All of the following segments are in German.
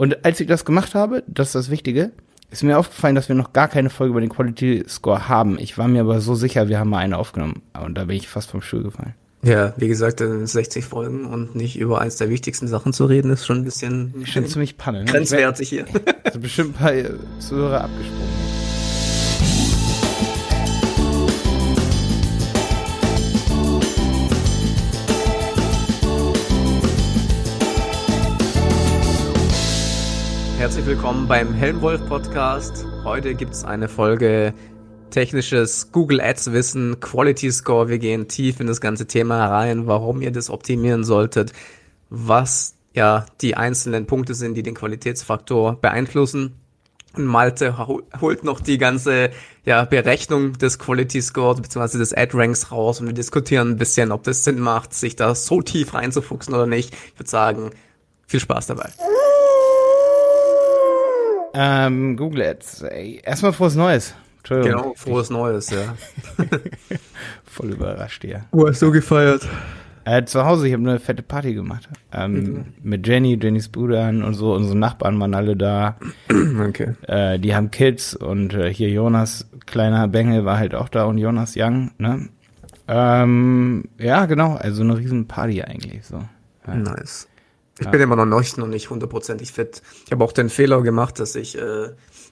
Und als ich das gemacht habe, das ist das Wichtige, ist mir aufgefallen, dass wir noch gar keine Folge über den Quality Score haben. Ich war mir aber so sicher, wir haben mal eine aufgenommen. Und da bin ich fast vom Stuhl gefallen. Ja, wie gesagt, 60 Folgen und nicht über eins der wichtigsten Sachen zu reden, ist schon ein bisschen schon ziemlich panne. Ne? Grenzwertig hier. Also bestimmt ein paar Zuhörer abgesprungen. Herzlich willkommen beim Helmwolf Podcast. Heute gibt es eine Folge technisches Google Ads Wissen, Quality Score. Wir gehen tief in das ganze Thema rein, warum ihr das optimieren solltet, was ja die einzelnen Punkte sind, die den Qualitätsfaktor beeinflussen. Und Malte holt noch die ganze ja, Berechnung des Quality Scores bzw. des Ad Ranks raus und wir diskutieren ein bisschen, ob das Sinn macht, sich da so tief reinzufuchsen oder nicht. Ich würde sagen, viel Spaß dabei. Ähm, Google Ads. Ey, erstmal frohes Neues. Genau, frohes Neues, ja. Voll überrascht, ja. Wo hast du gefeiert? Äh, zu Hause, ich habe eine fette Party gemacht. Ähm, mhm. Mit Jenny, Jennys Brüdern und so. Unsere Nachbarn waren alle da. Okay. Äh, die haben Kids und äh, hier Jonas, kleiner Bengel, war halt auch da und Jonas Young, ne? Ähm, ja, genau, also eine riesen Party eigentlich so. Ja. Nice. Ich ja. bin immer noch nicht, noch nicht hundertprozentig fit. Ich habe auch den Fehler gemacht, dass ich äh,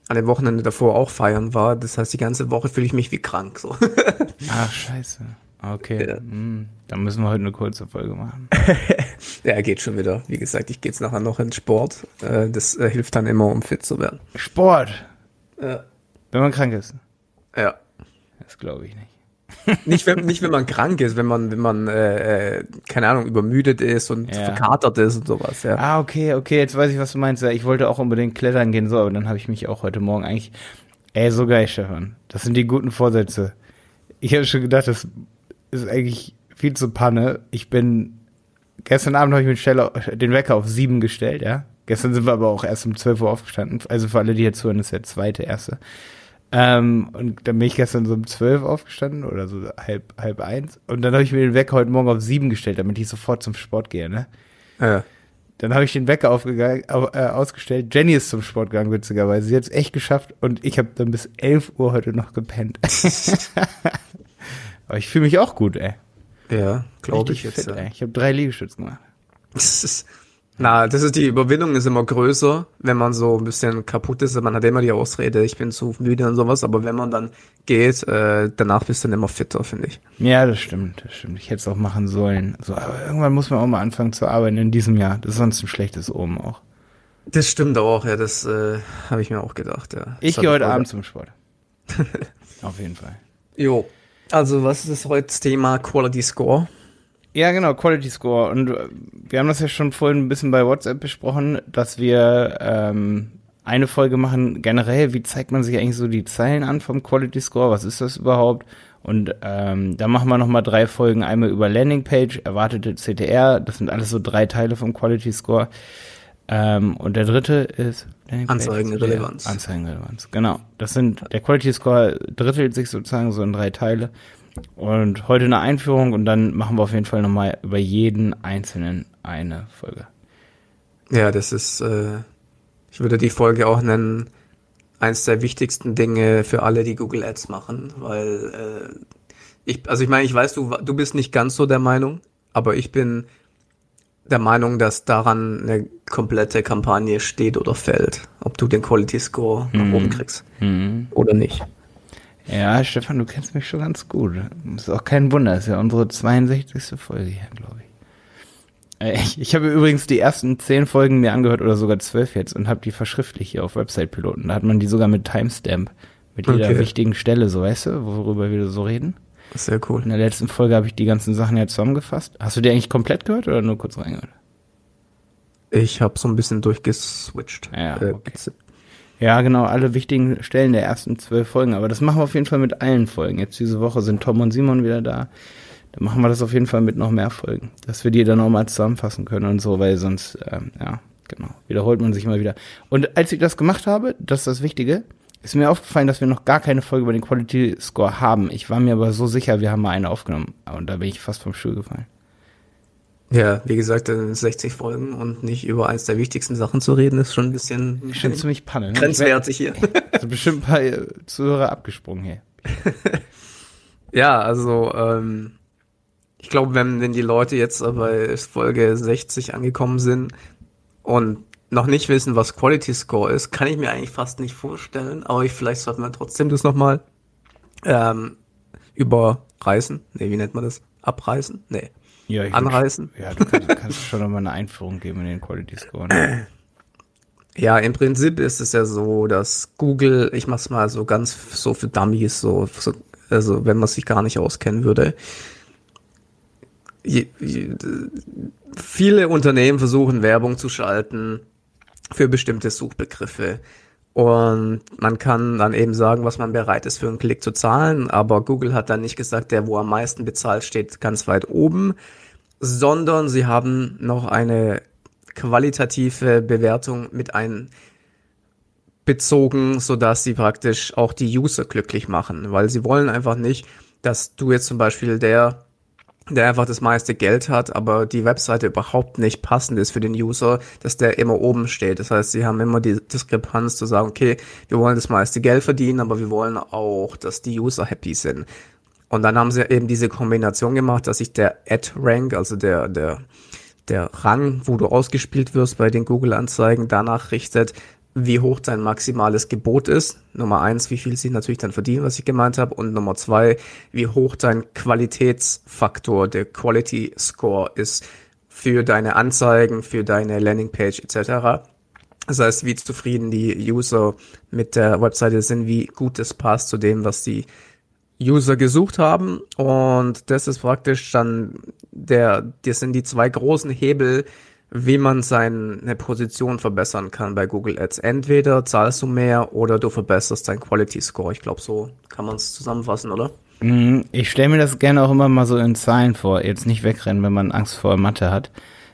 an dem Wochenende davor auch feiern war. Das heißt, die ganze Woche fühle ich mich wie krank. So. Ach, scheiße. Okay. Ja. Hm, dann müssen wir heute eine kurze Folge machen. ja, geht schon wieder. Wie gesagt, ich gehe jetzt nachher noch ins Sport. Äh, das äh, hilft dann immer, um fit zu werden. Sport? Ja. Wenn man krank ist? Ja. Das glaube ich nicht nicht, wenn, nicht, wenn man krank ist, wenn man, wenn man, äh, äh, keine Ahnung, übermüdet ist und ja. verkatert ist und sowas, ja. Ah, okay, okay, jetzt weiß ich, was du meinst. Ich wollte auch unbedingt klettern gehen, so, aber dann habe ich mich auch heute Morgen eigentlich, ey, so geil, Stefan. Das sind die guten Vorsätze. Ich habe schon gedacht, das ist eigentlich viel zu Panne. Ich bin, gestern Abend habe ich mit Stelle den Wecker auf sieben gestellt, ja. Gestern sind wir aber auch erst um zwölf Uhr aufgestanden. Also für alle, die jetzt hören, ist der zweite, erste. Ähm, und dann bin ich gestern so um zwölf aufgestanden oder so halb, halb eins. Und dann habe ich mir den Wecker heute Morgen auf sieben gestellt, damit ich sofort zum Sport gehe, ne? Ja. Dann habe ich den Wecker aufgegangen, äh, ausgestellt. Jenny ist zum Sport gegangen, witzigerweise. Sie hat es echt geschafft und ich habe dann bis elf Uhr heute noch gepennt. Aber ich fühle mich auch gut, ey. Ja, glaube ich jetzt. Fit, ja. Ich habe drei Liegestützen gemacht. Das ist, na, das ist die Überwindung ist immer größer, wenn man so ein bisschen kaputt ist. Man hat immer die Ausrede, ich bin zu müde und sowas, aber wenn man dann geht, äh, danach bist du dann immer fitter, finde ich. Ja, das stimmt, das stimmt. Ich hätte es auch machen sollen. So, aber irgendwann muss man auch mal anfangen zu arbeiten in diesem Jahr. Das ist sonst ein schlechtes Oben auch. Das stimmt auch, ja, das äh, habe ich mir auch gedacht, ja. Ich gehe heute Abend zum Sport. Auf jeden Fall. Jo. Also, was ist heute das Thema Quality Score? Ja, genau, Quality Score. Und äh, wir haben das ja schon vorhin ein bisschen bei WhatsApp besprochen, dass wir ähm, eine Folge machen, generell, wie zeigt man sich eigentlich so die Zeilen an vom Quality Score? Was ist das überhaupt? Und ähm, da machen wir nochmal drei Folgen, einmal über Landingpage, erwartete CTR, das sind alles so drei Teile vom Quality Score. Ähm, und der dritte ist Anzeigenrelevanz. Anzeigenrelevanz, genau. Das sind, der Quality Score drittelt sich sozusagen so in drei Teile. Und heute eine Einführung und dann machen wir auf jeden Fall nochmal über jeden einzelnen eine Folge. Ja, das ist, äh, ich würde die Folge auch nennen, eins der wichtigsten Dinge für alle, die Google Ads machen, weil äh, ich, also ich meine, ich weiß, du, du bist nicht ganz so der Meinung, aber ich bin der Meinung, dass daran eine komplette Kampagne steht oder fällt, ob du den Quality Score nach oben mhm. kriegst mhm. oder nicht. Ja, Stefan, du kennst mich schon ganz gut. Ist auch kein Wunder, ist ja unsere 62. Folge hier, glaube ich. Äh, ich, ich habe übrigens die ersten zehn Folgen mir angehört oder sogar zwölf jetzt und habe die verschriftlich hier auf Website-Piloten. Da hat man die sogar mit Timestamp, mit jeder okay. wichtigen Stelle, so weißt du, worüber wir so reden. Sehr cool. In der letzten Folge habe ich die ganzen Sachen ja zusammengefasst. Hast du die eigentlich komplett gehört oder nur kurz reingehört? Ich habe so ein bisschen durchgeswitcht. Ja, äh, okay. Ja, genau, alle wichtigen Stellen der ersten zwölf Folgen. Aber das machen wir auf jeden Fall mit allen Folgen. Jetzt diese Woche sind Tom und Simon wieder da. Dann machen wir das auf jeden Fall mit noch mehr Folgen. Dass wir die dann auch mal zusammenfassen können und so, weil sonst, ähm, ja, genau, wiederholt man sich immer wieder. Und als ich das gemacht habe, das ist das Wichtige, ist mir aufgefallen, dass wir noch gar keine Folge über den Quality Score haben. Ich war mir aber so sicher, wir haben mal eine aufgenommen. Und da bin ich fast vom Stuhl gefallen. Ja, wie gesagt, 60 Folgen und nicht über eins der wichtigsten Sachen zu reden, ist schon ein bisschen schon ziemlich panne. Ne? Grenzwertig hier. Also bestimmt ein paar Zuhörer abgesprungen hier. ja, also ähm, ich glaube, wenn, wenn die Leute jetzt bei Folge 60 angekommen sind und noch nicht wissen, was Quality Score ist, kann ich mir eigentlich fast nicht vorstellen, aber ich, vielleicht sollten wir trotzdem das nochmal ähm, überreißen. Nee, wie nennt man das? Abreißen? Nee. Ja, Anreißen? Würd, ja, du kannst, kannst schon nochmal eine Einführung geben in den Quality Score. Ne? Ja, im Prinzip ist es ja so, dass Google, ich mach's mal so ganz so für Dummies, so, so also wenn man sich gar nicht auskennen würde, je, je, viele Unternehmen versuchen Werbung zu schalten für bestimmte Suchbegriffe. Und man kann dann eben sagen, was man bereit ist für einen Klick zu zahlen, aber Google hat dann nicht gesagt, der, wo am meisten bezahlt, steht ganz weit oben, sondern sie haben noch eine qualitative Bewertung mit einbezogen, sodass sie praktisch auch die User glücklich machen, weil sie wollen einfach nicht, dass du jetzt zum Beispiel der der einfach das meiste Geld hat, aber die Webseite überhaupt nicht passend ist für den User, dass der immer oben steht. Das heißt, sie haben immer die Diskrepanz zu sagen, okay, wir wollen das meiste Geld verdienen, aber wir wollen auch, dass die User happy sind. Und dann haben sie eben diese Kombination gemacht, dass sich der Ad-Rank, also der, der, der Rang, wo du ausgespielt wirst bei den Google-Anzeigen, danach richtet, wie hoch dein maximales Gebot ist. Nummer eins, wie viel sie natürlich dann verdienen, was ich gemeint habe. Und Nummer zwei, wie hoch dein Qualitätsfaktor, der Quality Score ist für deine Anzeigen, für deine Landingpage etc. Das heißt, wie zufrieden die User mit der Webseite sind, wie gut es passt zu dem, was die User gesucht haben. Und das ist praktisch dann der, das sind die zwei großen Hebel, wie man seine Position verbessern kann bei Google Ads. Entweder zahlst du mehr oder du verbesserst dein Quality Score. Ich glaube, so kann man es zusammenfassen, oder? Mhm, ich stelle mir das gerne auch immer mal so in Zahlen vor. Jetzt nicht wegrennen, wenn man Angst vor Mathe hat.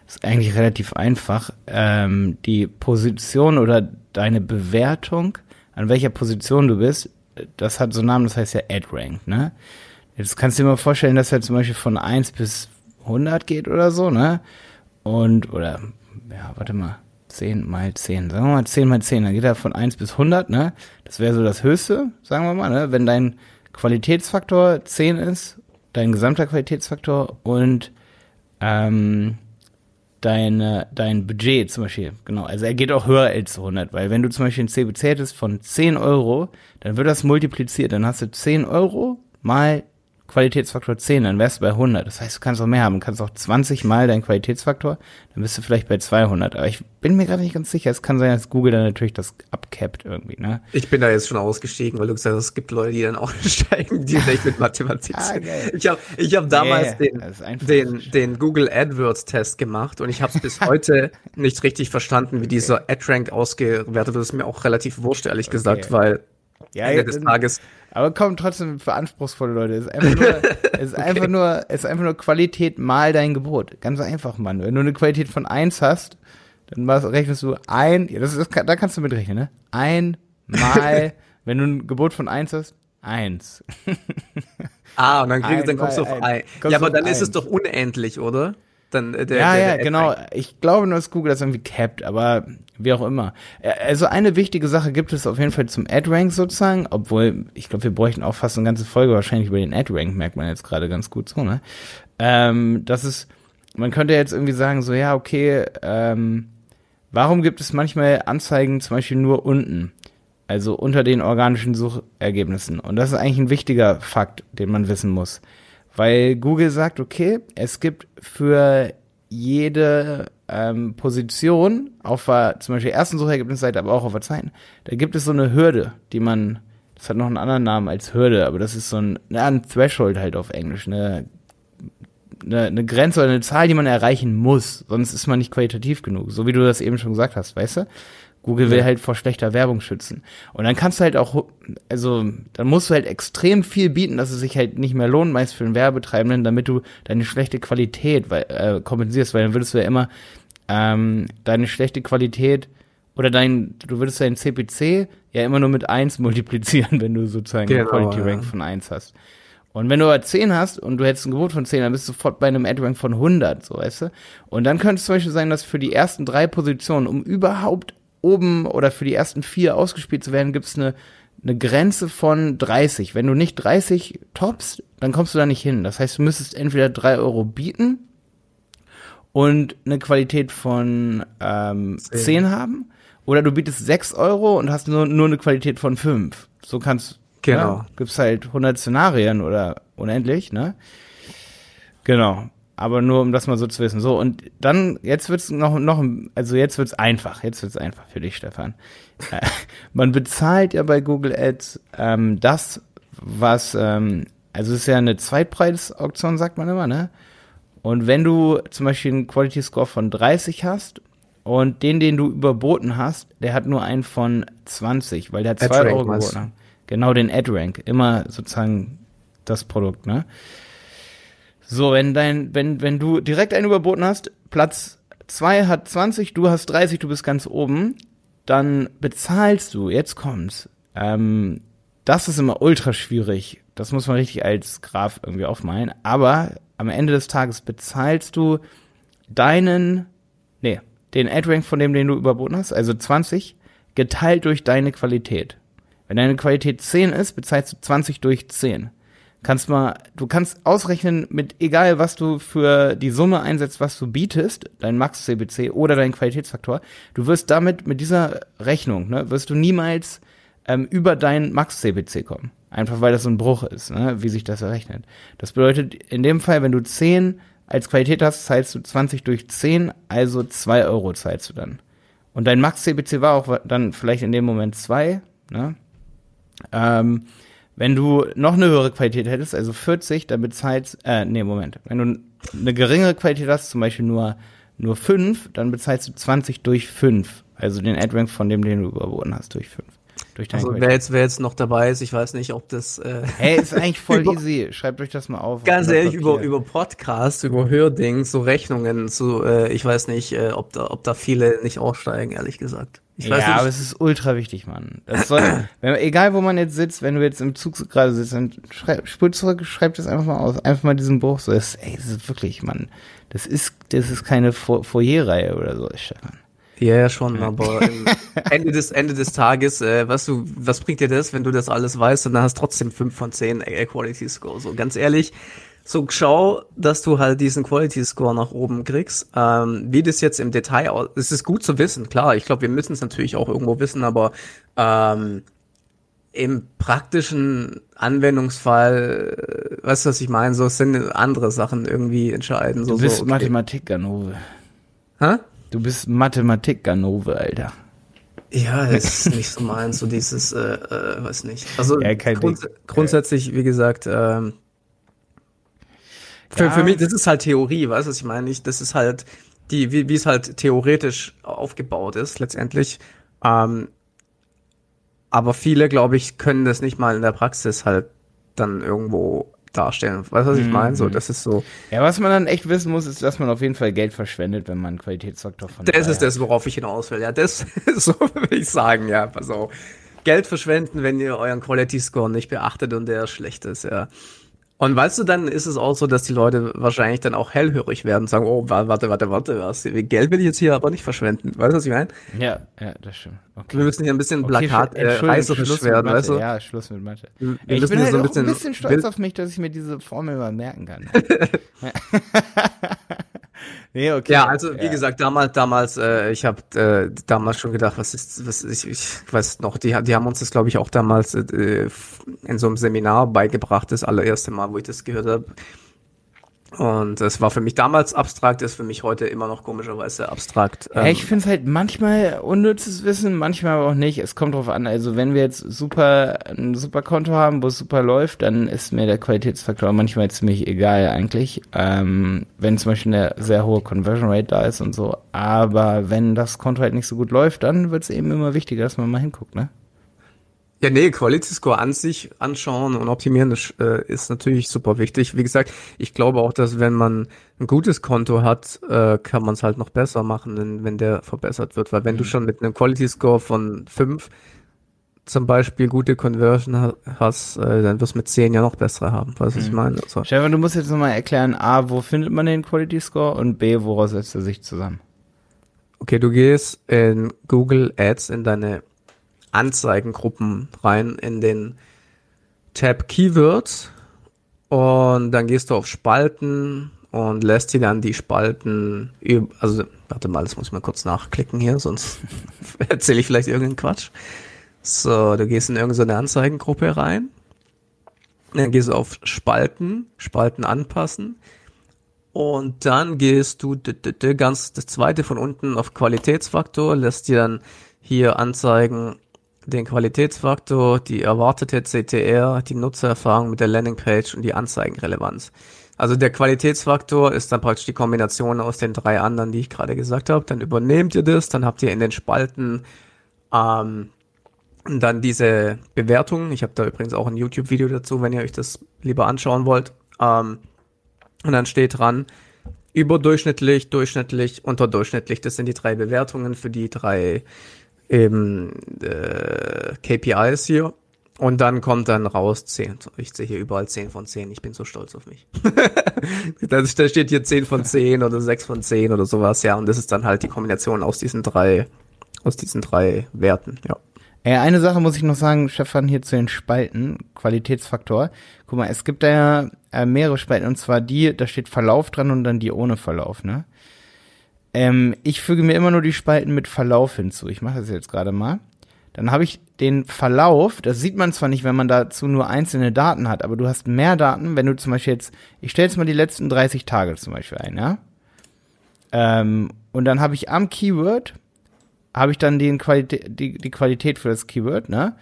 Ist eigentlich relativ einfach. Ähm, die Position oder deine Bewertung, an welcher Position du bist, das hat so einen Namen, das heißt ja Ad Rank, ne? Jetzt kannst du dir mal vorstellen, dass er zum Beispiel von 1 bis 100 geht oder so, ne? Und, oder, ja, warte mal, 10 mal 10, sagen wir mal 10 mal 10, dann geht er von 1 bis 100, ne? Das wäre so das Höchste, sagen wir mal, ne? Wenn dein Qualitätsfaktor 10 ist, dein gesamter Qualitätsfaktor und ähm, deine, dein Budget zum Beispiel, genau, also er geht auch höher als 100, weil wenn du zum Beispiel ein CBC hättest von 10 Euro, dann wird das multipliziert, dann hast du 10 Euro mal Qualitätsfaktor 10, dann wärst du bei 100. Das heißt, du kannst auch mehr haben. Du kannst auch 20 mal deinen Qualitätsfaktor, dann bist du vielleicht bei 200. Aber ich bin mir gerade nicht ganz sicher. Es kann sein, dass Google dann natürlich das abcapped irgendwie, ne? Ich bin da jetzt schon ausgestiegen, weil du gesagt hast, es gibt Leute, die dann aussteigen, die nicht mit Mathematik ah, sind. Ah, ich habe ich hab damals nee, den, den, den Google AdWords Test gemacht und ich habe es bis heute nicht richtig verstanden, wie dieser AdRank ausgewertet wird. Das ist mir auch relativ wurscht, ehrlich okay. gesagt, weil ja, Ende des Tages aber kommen trotzdem für anspruchsvolle Leute. Es ist einfach nur, es ist okay. einfach nur, es ist einfach nur Qualität mal dein Gebot. Ganz einfach, Mann. Wenn du eine Qualität von eins hast, dann rechnest du ein, ja, das ist, da kannst du mitrechnen, ne? Ein mal, wenn du ein Gebot von eins hast, eins. ah, und dann, kriegst, dann kommst du auf ein. ein. Ja, aber dann ein. ist es doch unendlich, oder? Dann, äh, der, ja, der, der ja, genau. Ich glaube nur, dass Google das irgendwie capped, aber wie auch immer. Also eine wichtige Sache gibt es auf jeden Fall zum Ad-Rank sozusagen, obwohl ich glaube, wir bräuchten auch fast eine ganze Folge wahrscheinlich über den Ad-Rank, merkt man jetzt gerade ganz gut so, ne? Ähm, das ist, man könnte jetzt irgendwie sagen, so ja, okay, ähm, warum gibt es manchmal Anzeigen zum Beispiel nur unten? Also unter den organischen Suchergebnissen. Und das ist eigentlich ein wichtiger Fakt, den man wissen muss. Weil Google sagt, okay, es gibt für jede ähm, Position auf der zum Beispiel ersten Suchergebnisseite, aber auch auf der zweiten, da gibt es so eine Hürde, die man, das hat noch einen anderen Namen als Hürde, aber das ist so ein, ja, ein Threshold halt auf Englisch, eine, eine, eine Grenze oder eine Zahl, die man erreichen muss, sonst ist man nicht qualitativ genug, so wie du das eben schon gesagt hast, weißt du? Google will halt vor schlechter Werbung schützen. Und dann kannst du halt auch, also, dann musst du halt extrem viel bieten, dass es sich halt nicht mehr lohnt, meist für den Werbetreibenden, damit du deine schlechte Qualität weil, äh, kompensierst, weil dann würdest du ja immer ähm, deine schlechte Qualität oder dein, du würdest deinen CPC ja immer nur mit eins multiplizieren, wenn du sozusagen genau, Quality Rank ja. von eins hast. Und wenn du aber 10 hast und du hättest ein Gebot von 10, dann bist du sofort bei einem Ad-Rank von 100, so weißt du. Und dann könnte es zum Beispiel sein, dass für die ersten drei Positionen, um überhaupt oben oder für die ersten vier ausgespielt zu werden, gibt es eine, eine Grenze von 30. Wenn du nicht 30 toppst, dann kommst du da nicht hin. Das heißt, du müsstest entweder 3 Euro bieten und eine Qualität von ähm, 10. 10 haben, oder du bietest 6 Euro und hast nur, nur eine Qualität von 5. So kannst Genau. Ja, gibt's halt 100 Szenarien oder unendlich, ne? Genau. Aber nur um das mal so zu wissen. So, und dann, jetzt wird's noch, noch, also jetzt wird's einfach. Jetzt wird's einfach für dich, Stefan. Äh, man bezahlt ja bei Google Ads ähm, das, was, ähm, also es ist ja eine Zweitpreisauktion, sagt man immer, ne? Und wenn du zum Beispiel einen Quality Score von 30 hast und den, den du überboten hast, der hat nur einen von 20, weil der hat 2 Euro geboten. Genau den Ad-Rank. Immer sozusagen das Produkt, ne? So, wenn dein, wenn, wenn du direkt einen überboten hast, Platz 2 hat 20, du hast 30, du bist ganz oben, dann bezahlst du, jetzt kommt's. Ähm, das ist immer ultra schwierig. Das muss man richtig als Graph irgendwie aufmalen. Aber am Ende des Tages bezahlst du deinen, nee, den Ad-Rank von dem, den du überboten hast, also 20, geteilt durch deine Qualität. Wenn deine Qualität 10 ist, bezahlst du 20 durch 10. Kannst mal, du kannst ausrechnen mit egal was du für die Summe einsetzt, was du bietest, dein Max CBC oder dein Qualitätsfaktor, du wirst damit mit dieser Rechnung, ne, wirst du niemals ähm, über dein Max CBC kommen. Einfach weil das so ein Bruch ist, ne, wie sich das errechnet. Das bedeutet, in dem Fall, wenn du 10 als Qualität hast, zahlst du 20 durch 10, also 2 Euro zahlst du dann. Und dein Max CBC war auch dann vielleicht in dem Moment 2, ne? Ähm, wenn du noch eine höhere Qualität hättest, also 40, dann bezahlst, äh, nee, Moment. Wenn du eine geringere Qualität hast, zum Beispiel nur, nur 5, dann bezahlst du 20 durch 5. Also den Ad-Rank von dem, den du überboten hast, durch 5. Durch also wer jetzt, wer jetzt noch dabei ist, ich weiß nicht, ob das. Äh, hey, ist eigentlich voll easy. Schreibt euch das mal auf. Ganz ehrlich, über, über Podcasts, über Hördings, so Rechnungen, so, äh, ich weiß nicht, äh, ob, da, ob da viele nicht aussteigen, ehrlich gesagt. Ich ja, nicht. aber es ist ultra wichtig, Mann. Das soll, wenn, egal wo man jetzt sitzt, wenn du jetzt im Zug gerade sitzt, dann schreib, spul zurück, schreib das einfach mal aus. Einfach mal diesen Bruch. So, das, ey, das ist wirklich, Mann. Das ist, das ist keine Foyer-Reihe oder so, Stefan. Ja, ja, schon, aber Ende des, Ende des Tages, äh, was du, was bringt dir das, wenn du das alles weißt und dann hast trotzdem fünf von zehn Quality Score. So, ganz ehrlich, so schau, dass du halt diesen Quality Score nach oben kriegst. Ähm, wie das jetzt im Detail aus, es ist gut zu wissen, klar. Ich glaube, wir müssen es natürlich auch irgendwo wissen, aber ähm, im praktischen Anwendungsfall, äh, weißt du, was ich meine? So sind andere Sachen irgendwie entscheidend. So, du bist so, okay. Mathematik-Ganove. Hä? Du bist Mathematik-Ganove, Alter. Ja, das ist nicht so meins, so dieses, äh, äh, weiß nicht. Also ja, grunds grundsätzlich, wie gesagt, ähm, für, ja. für mich, das ist halt Theorie, weißt du, was ich meine? Ich, das ist halt die, wie, wie es halt theoretisch aufgebaut ist, letztendlich. Ähm, aber viele, glaube ich, können das nicht mal in der Praxis halt dann irgendwo darstellen. Weißt du, was ich meine? So, mhm. das ist so. Ja, was man dann echt wissen muss, ist, dass man auf jeden Fall Geld verschwendet, wenn man einen Qualitätsfaktor von. Das ist das, worauf ich hinaus will. Ja, das, so würde ich sagen, ja, pass auf. Geld verschwenden, wenn ihr euren Quality Score nicht beachtet und der schlecht ist, ja. Und weißt du, dann ist es auch so, dass die Leute wahrscheinlich dann auch hellhörig werden und sagen, oh, warte, warte, warte, was? Geld will ich jetzt hier aber nicht verschwenden. Weißt du, was ich meine? Ja, ja, das stimmt. Okay. Wir müssen hier ein bisschen Plakat okay, äh, reißerisch werden, weißt du? Ja, Schluss mit Mathe. Wir ich bin halt so ein, bisschen, ein bisschen stolz auf mich, dass ich mir diese Formel mal merken kann. Nee, okay. Ja, also wie ja. gesagt, damals, damals, äh, ich habe äh, damals schon gedacht, was ist, was ich, ich weiß noch, die, die haben uns das, glaube ich, auch damals äh, in so einem Seminar beigebracht, das allererste Mal, wo ich das gehört habe. Und es war für mich damals abstrakt, ist für mich heute immer noch komischerweise abstrakt. Ja, ich ähm, finde es halt manchmal unnützes Wissen, manchmal aber auch nicht. Es kommt drauf an. Also wenn wir jetzt super ein super Konto haben, wo es super läuft, dann ist mir der Qualitätsfaktor manchmal ziemlich egal eigentlich. Ähm, wenn zum Beispiel eine sehr hohe Conversion Rate da ist und so. Aber wenn das Konto halt nicht so gut läuft, dann wird es eben immer wichtiger, dass man mal hinguckt, ne? Ja, nee, Quality Score an sich anschauen und optimieren das, äh, ist natürlich super wichtig. Wie gesagt, ich glaube auch, dass wenn man ein gutes Konto hat, äh, kann man es halt noch besser machen, wenn, wenn der verbessert wird. Weil wenn mhm. du schon mit einem Quality Score von fünf zum Beispiel gute Conversion hast, äh, dann wirst du mit 10 ja noch bessere haben, was mhm. ich meine. Also. Stefan, du musst jetzt nochmal erklären, A, wo findet man den Quality Score und B, woraus setzt er sich zusammen? Okay, du gehst in Google Ads in deine Anzeigengruppen rein, in den Tab Keywords und dann gehst du auf Spalten und lässt dir dann die Spalten, also warte mal, das muss ich mal kurz nachklicken hier, sonst erzähle ich vielleicht irgendeinen Quatsch. So, du gehst in irgendeine Anzeigengruppe rein, dann gehst du auf Spalten, Spalten anpassen und dann gehst du ganz das zweite von unten auf Qualitätsfaktor, lässt dir dann hier anzeigen den Qualitätsfaktor, die erwartete CTR, die Nutzererfahrung mit der Landingpage und die Anzeigenrelevanz. Also der Qualitätsfaktor ist dann praktisch die Kombination aus den drei anderen, die ich gerade gesagt habe. Dann übernehmt ihr das, dann habt ihr in den Spalten ähm, dann diese Bewertungen. Ich habe da übrigens auch ein YouTube-Video dazu, wenn ihr euch das lieber anschauen wollt. Ähm, und dann steht dran, überdurchschnittlich, durchschnittlich, unterdurchschnittlich. Das sind die drei Bewertungen für die drei eben äh, KPIs hier. Und dann kommt dann raus 10. Ich sehe hier überall 10 von 10. Ich bin so stolz auf mich. da steht hier 10 von 10 oder 6 von 10 oder sowas, ja. Und das ist dann halt die Kombination aus diesen drei, aus diesen drei Werten, ja. Ja, eine Sache muss ich noch sagen, Stefan, hier zu den Spalten, Qualitätsfaktor. Guck mal, es gibt da ja äh, mehrere Spalten, und zwar die, da steht Verlauf dran und dann die ohne Verlauf, ne? Ähm, ich füge mir immer nur die Spalten mit Verlauf hinzu. Ich mache das jetzt gerade mal dann habe ich den Verlauf, das sieht man zwar nicht, wenn man dazu nur einzelne Daten hat, aber du hast mehr Daten, wenn du zum Beispiel jetzt, ich stelle jetzt mal die letzten 30 Tage zum Beispiel ein, ja. Ähm, und dann habe ich am Keyword, habe ich dann die Qualität, die, die Qualität für das Keyword, ne,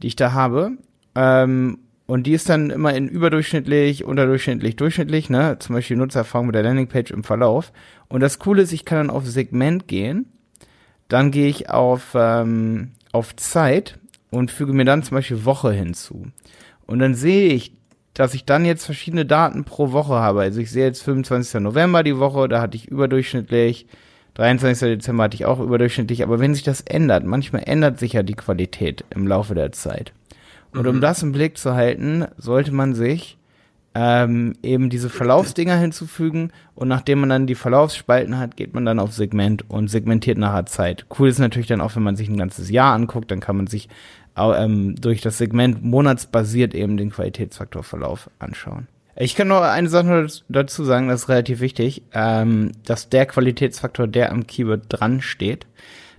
die ich da habe. Ähm, und die ist dann immer in überdurchschnittlich, unterdurchschnittlich, durchschnittlich, ne? Zum Beispiel Nutzererfahrung mit der Landingpage im Verlauf. Und das Coole ist, ich kann dann auf Segment gehen. Dann gehe ich auf ähm, auf Zeit und füge mir dann zum Beispiel Woche hinzu. Und dann sehe ich, dass ich dann jetzt verschiedene Daten pro Woche habe. Also ich sehe jetzt 25. November die Woche, da hatte ich überdurchschnittlich, 23. Dezember hatte ich auch überdurchschnittlich, aber wenn sich das ändert, manchmal ändert sich ja die Qualität im Laufe der Zeit. Und mhm. um das im Blick zu halten, sollte man sich ähm, eben diese Verlaufsdinger hinzufügen und nachdem man dann die Verlaufsspalten hat, geht man dann auf Segment und segmentiert nachher Zeit. Cool ist natürlich dann auch, wenn man sich ein ganzes Jahr anguckt, dann kann man sich ähm, durch das Segment monatsbasiert eben den Qualitätsfaktorverlauf anschauen. Ich kann nur eine Sache dazu sagen, das ist relativ wichtig, ähm, dass der Qualitätsfaktor, der am Keyword dran steht,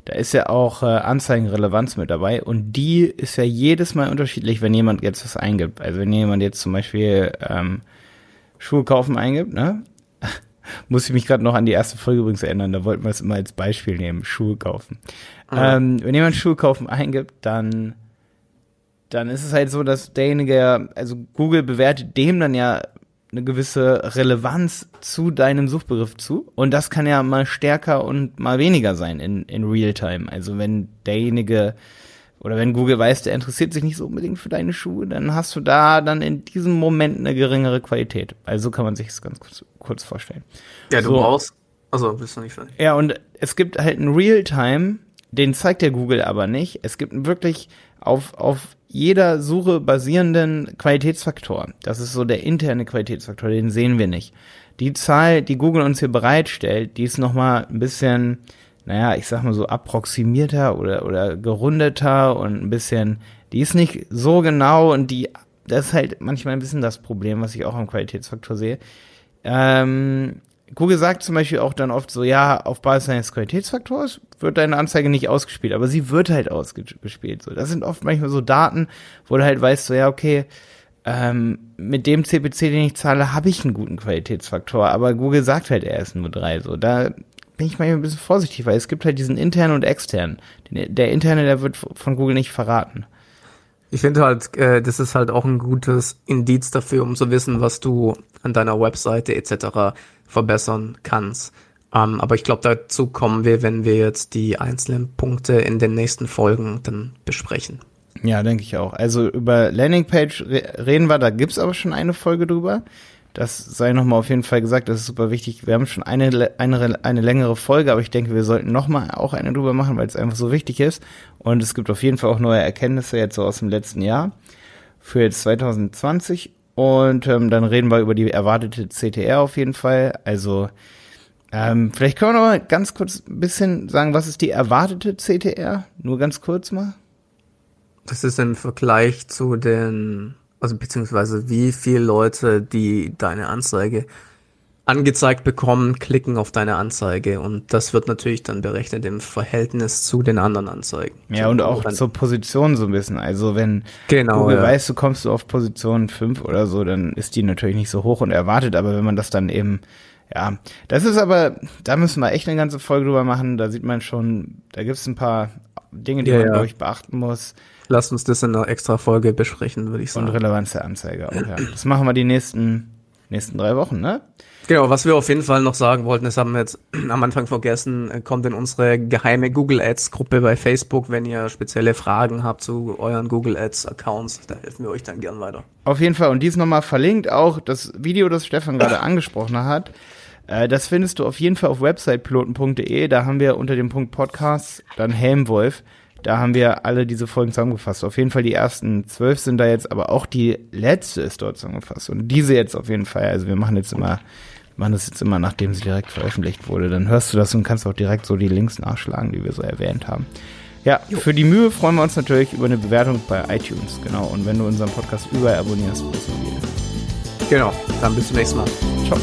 da ist ja auch äh, Anzeigenrelevanz mit dabei und die ist ja jedes Mal unterschiedlich, wenn jemand jetzt was eingibt. Also wenn jemand jetzt zum Beispiel ähm, Schuhe kaufen eingibt, ne? Muss ich mich gerade noch an die erste Folge übrigens erinnern, da wollten wir es immer als Beispiel nehmen, Schuhe kaufen. Mhm. Ähm, wenn jemand Schuhe kaufen eingibt, dann dann ist es halt so, dass derjenige, also Google bewertet dem dann ja eine gewisse Relevanz zu deinem Suchbegriff zu. Und das kann ja mal stärker und mal weniger sein in, in Realtime. Also wenn derjenige oder wenn Google weiß, der interessiert sich nicht so unbedingt für deine Schuhe, dann hast du da dann in diesem Moment eine geringere Qualität. Also kann man sich das ganz kurz, kurz vorstellen. Ja, du so. brauchst. Also bist du nicht fertig. Ja, und es gibt halt einen Realtime, den zeigt der Google aber nicht. Es gibt wirklich auf, auf jeder Suche basierenden Qualitätsfaktor. Das ist so der interne Qualitätsfaktor, den sehen wir nicht. Die Zahl, die Google uns hier bereitstellt, die ist nochmal ein bisschen, naja, ich sag mal so approximierter oder, oder gerundeter und ein bisschen, die ist nicht so genau und die, das ist halt manchmal ein bisschen das Problem, was ich auch am Qualitätsfaktor sehe. Ähm, Google sagt zum Beispiel auch dann oft so, ja, auf Basis eines Qualitätsfaktors wird deine Anzeige nicht ausgespielt, aber sie wird halt ausgespielt. So, das sind oft manchmal so Daten, wo du halt weißt, so, ja, okay, ähm, mit dem CPC, den ich zahle, habe ich einen guten Qualitätsfaktor, aber Google sagt halt, er ist nur drei. So, da bin ich manchmal ein bisschen vorsichtig, weil es gibt halt diesen internen und externen. Der interne, der wird von Google nicht verraten. Ich finde halt, äh, das ist halt auch ein gutes Indiz dafür, um zu wissen, was du an deiner Webseite etc verbessern kannst. Ähm, aber ich glaube, dazu kommen wir, wenn wir jetzt die einzelnen Punkte in den nächsten Folgen dann besprechen. Ja, denke ich auch. Also über Landingpage re reden wir, da gibt's aber schon eine Folge drüber. Das sei nochmal auf jeden Fall gesagt, das ist super wichtig. Wir haben schon eine, eine, eine längere Folge, aber ich denke, wir sollten nochmal auch eine drüber machen, weil es einfach so wichtig ist. Und es gibt auf jeden Fall auch neue Erkenntnisse jetzt so aus dem letzten Jahr für jetzt 2020. Und ähm, dann reden wir über die erwartete CTR auf jeden Fall. Also ähm, vielleicht können wir noch mal ganz kurz ein bisschen sagen, was ist die erwartete CTR? Nur ganz kurz mal. Das ist im Vergleich zu den also beziehungsweise wie viele Leute, die deine Anzeige angezeigt bekommen, klicken auf deine Anzeige und das wird natürlich dann berechnet im Verhältnis zu den anderen Anzeigen. Ja, und auch zur Position so ein bisschen. Also wenn genau, Google ja. weiß, du kommst du auf Position 5 oder so, dann ist die natürlich nicht so hoch und erwartet, aber wenn man das dann eben ja, das ist aber, da müssen wir echt eine ganze Folge drüber machen. Da sieht man schon, da gibt es ein paar Dinge, die ja, man, ja. glaube ich, beachten muss. Lass uns das in einer extra Folge besprechen, würde ich sagen. Und Relevanz der Anzeige auch, ja. Das machen wir die nächsten, nächsten drei Wochen, ne? Genau, was wir auf jeden Fall noch sagen wollten, das haben wir jetzt am Anfang vergessen, kommt in unsere geheime Google Ads Gruppe bei Facebook, wenn ihr spezielle Fragen habt zu euren Google Ads Accounts, da helfen wir euch dann gern weiter. Auf jeden Fall und dies nochmal verlinkt, auch das Video, das Stefan gerade angesprochen hat, äh, das findest du auf jeden Fall auf websitepiloten.de, da haben wir unter dem Punkt Podcasts dann Helmwolf da haben wir alle diese Folgen zusammengefasst. Auf jeden Fall die ersten zwölf sind da jetzt, aber auch die letzte ist dort zusammengefasst. Und diese jetzt auf jeden Fall. Also wir machen jetzt immer, machen das jetzt immer, nachdem sie direkt veröffentlicht wurde. Dann hörst du das und kannst auch direkt so die Links nachschlagen, die wir so erwähnt haben. Ja, jo. für die Mühe freuen wir uns natürlich über eine Bewertung bei iTunes. Genau. Und wenn du unseren Podcast überall abonnierst, bist du Genau. Dann bis zum nächsten Mal. Ciao.